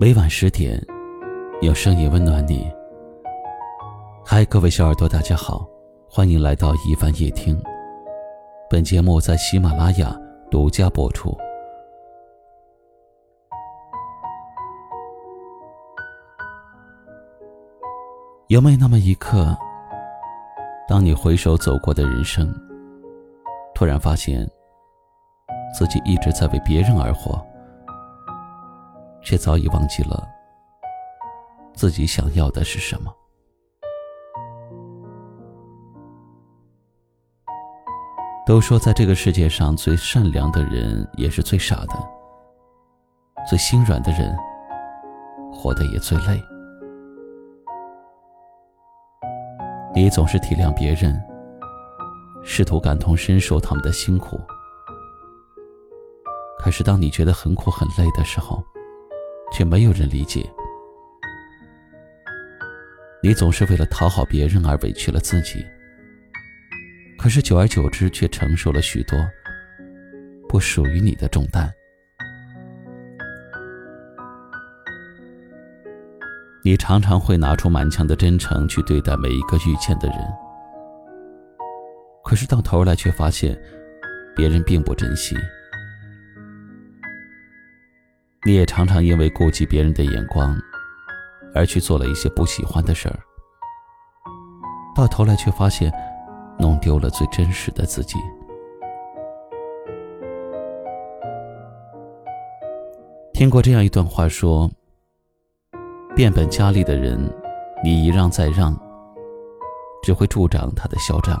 每晚十点，有声音温暖你。嗨，各位小耳朵，大家好，欢迎来到一凡夜听。本节目在喜马拉雅独家播出。有没有那么一刻，当你回首走过的人生，突然发现自己一直在为别人而活？却早已忘记了自己想要的是什么。都说，在这个世界上最善良的人也是最傻的，最心软的人活得也最累。你总是体谅别人，试图感同身受他们的辛苦，可是当你觉得很苦很累的时候，却没有人理解，你总是为了讨好别人而委屈了自己。可是久而久之，却承受了许多不属于你的重担。你常常会拿出满腔的真诚去对待每一个遇见的人，可是到头来却发现，别人并不珍惜。你也常常因为顾及别人的眼光，而去做了一些不喜欢的事儿，到头来却发现，弄丢了最真实的自己。听过这样一段话说：变本加厉的人，你一让再让，只会助长他的嚣张；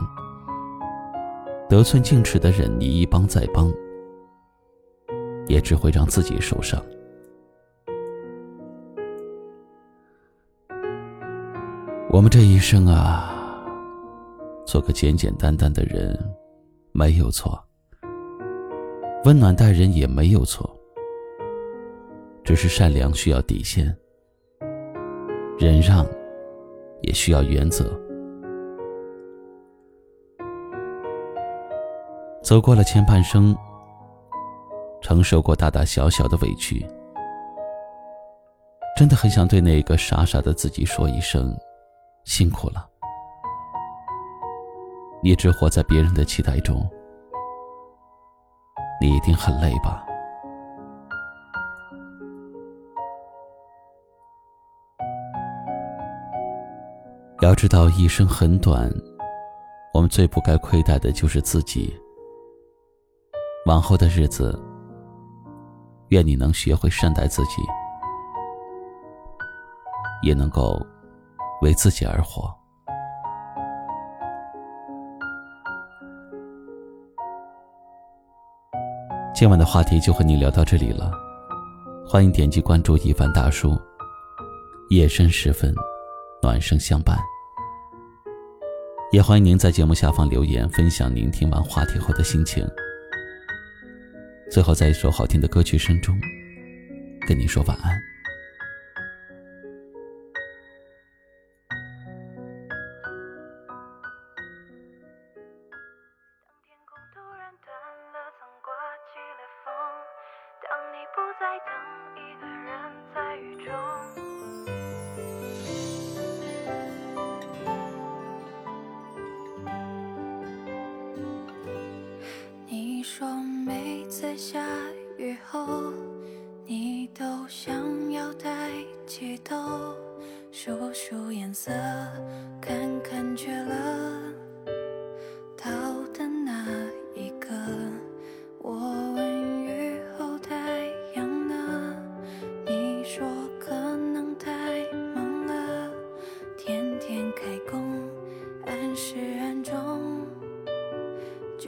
得寸进尺的人，你一帮再帮。也只会让自己受伤。我们这一生啊，做个简简单单的人没有错，温暖待人也没有错，只是善良需要底线，忍让也需要原则。走过了前半生。承受过大大小小的委屈，真的很想对那个傻傻的自己说一声：辛苦了。一直活在别人的期待中，你一定很累吧？要知道，一生很短，我们最不该亏待的就是自己。往后的日子。愿你能学会善待自己，也能够为自己而活。今晚的话题就和你聊到这里了，欢迎点击关注一凡大叔。夜深时分，暖声相伴。也欢迎您在节目下方留言，分享您听完话题后的心情。最后，在一首好听的歌曲声中，跟你说晚安。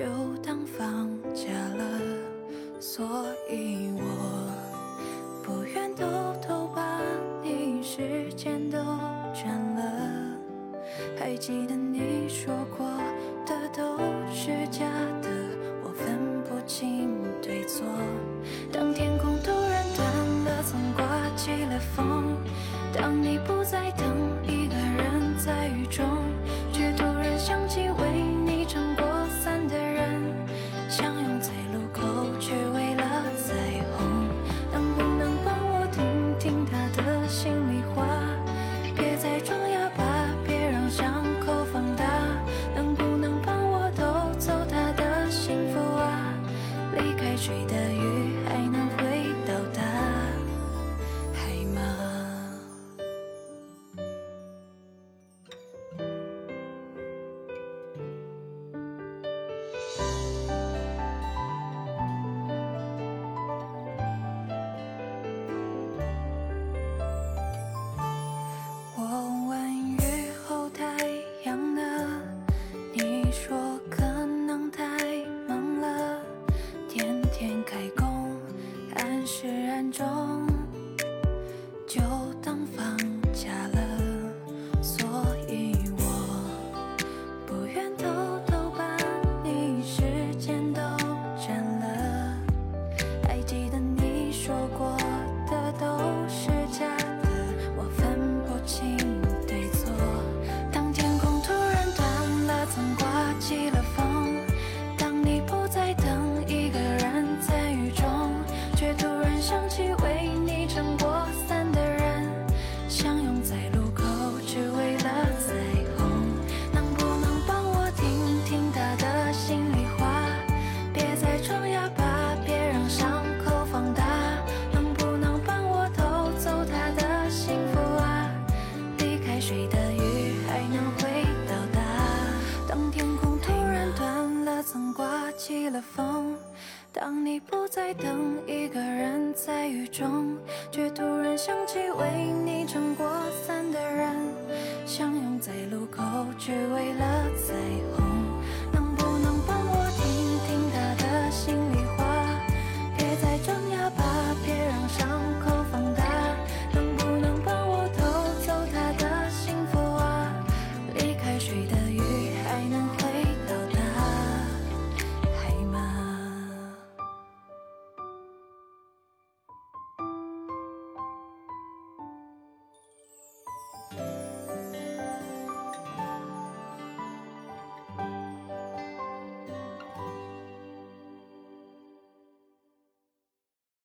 就当放假了，所以我不愿偷偷把你时间都占了还记得你说过的都是假的，我分不清对错。当天空突然断了，曾刮起了风。当你不再等一个人在雨中，却突然想起想起唯一。